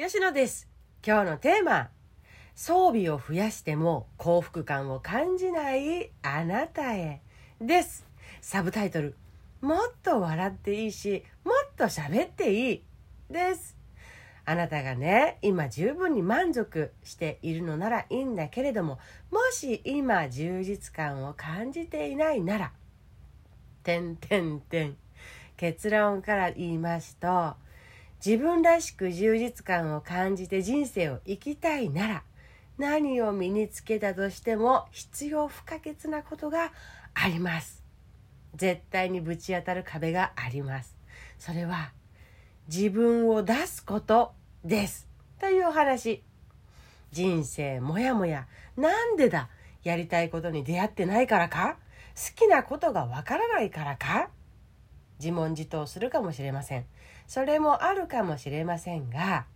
吉野です。今日のテーマ。装備を増やしても幸福感を感じないあなたへです。サブタイトル。もっと笑っていいしもっと喋っていいです。あなたがね今十分に満足しているのならいいんだけれどももし今充実感を感じていないなら「てんてんてん」結論から言いますと自分らしく充実感を感じて人生を生きたいなら何を身につけたとしても必要不可欠なことがあります。絶対にぶち当たる壁があります。それは自分を出すことです。というお話。人生もやもや。なんでだ？やりたいことに出会ってないからか？好きなことがわからないからか？自問自答するかもしれません。それもあるかもしれませんが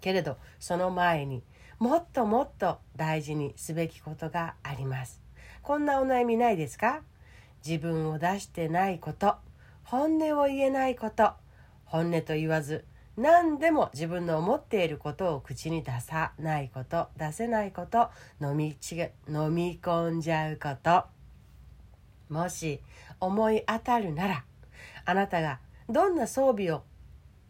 けれどその前にもっともっと大事にすべきことがあります。こんなお悩みないですか？自分を出してないこと本音を言えないこと本音と言わず何でも自分の思っていることを口に出さないこと出せないこと飲みち飲み込んじゃうこと。もし思い当たるならあなたがどんな装備を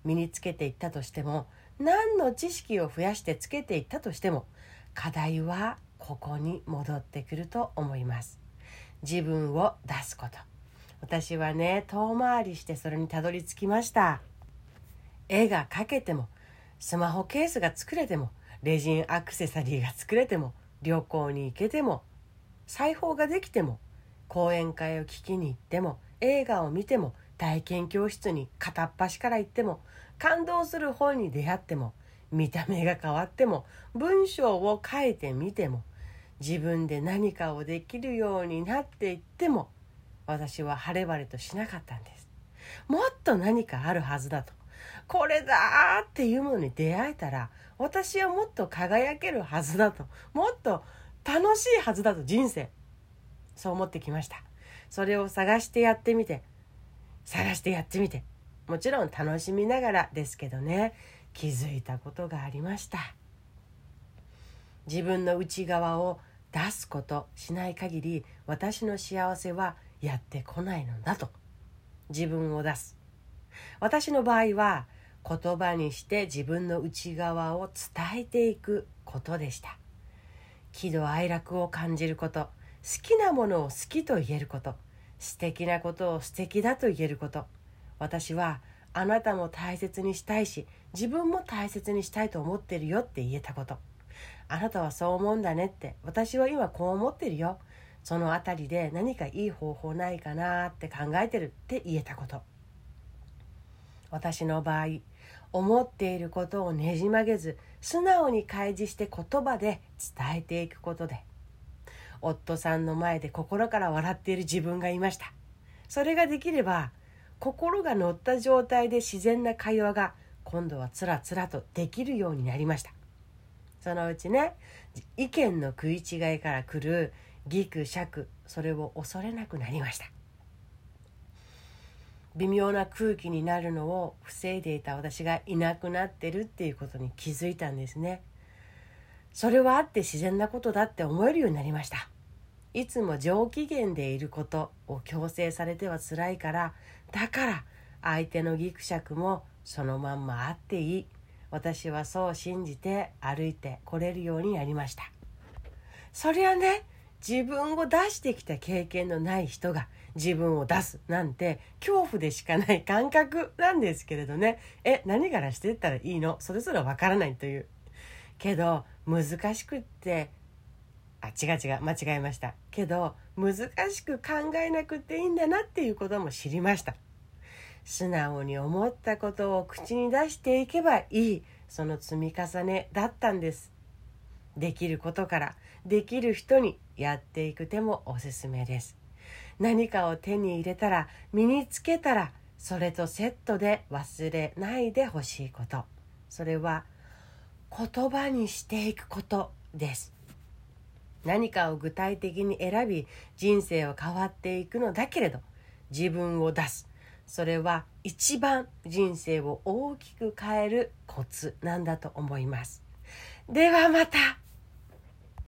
身につけていったとしても何の知識を増やしてつけていったとしても課題はここに戻ってくると思います。自分を出すこと。私はね遠回りしてそれにたどり着きました。絵が描けてもスマホケースが作れてもレジンアクセサリーが作れても旅行に行けても裁縫ができても講演会を聞きに行っても映画を見ても体験教室に片っ端から行っても感動する本に出会っても見た目が変わっても文章を書いてみても自分で何かをできるようになっていっても私は晴れ晴れとしなかったんです。もっと何かあるはずだと。これだっていうものに出会えたら私はもっと輝けるはずだと。もっと楽しいはずだと人生。そう思ってきました。それを探してやってみて。探してやってみて。もちろん楽しみながらですけどね。気づいたことがありました。自分の内側を出すことしない限り私の幸せはやってこないのだと。自分を出す。私の場合は言葉にして自分の内側を伝えていくことでした。喜怒哀楽を感じること。きなものを好きと言えること。素敵なことを素敵だと言えること。私はあなたも大切にしたいし自分も大切にしたいと思ってるよって言えたこと。あなたはそう思うんだねって。私は今こう思ってるよ。その辺りで何かいい方法ないかなって考えてるって言えたこと。私の場合思っていることをねじ曲げず素直に開示して言葉で伝えていくことで夫さんの前で心から笑っている自分がいました。それができれば心が乗った状態で自然な会話が今度はつらつらとできるようになりました。そのうちね意見の食い違いから来るギクシャクそれを恐れなくなりました。微妙な空気になるのを防いでいた私がいなくなってるっていうことに気づいたんですね。それはあって自然なことだって思えるようになりました。いつも上機嫌でいることを強制されては辛いからだから相手のギクシャクもそのまんまあっていい。私はそう信じて歩いてこれるようになりました。そりゃね自分を出してきた経験のない人が自分を出すなんて恐怖でしかない感覚なんですけれどね。え何からしてったらいいの？それぞれわからないという。けど難しくってあ違う違う間違えました。けど難しく考えなくていいんだなっていうことも知りました。素直に思ったことを口に出していけばいいその積み重ねだったんです。できることからできる人にやっていく手もおすすめです。何かを手に入れたら身につけたらそれとセットで忘れないでほしいこと。それは言葉にしていくことです。何かを具体的に選び人生は変わっていくのだけれど自分を出す。それは一番人生を大きく変えるコツなんだと思います。ではまた。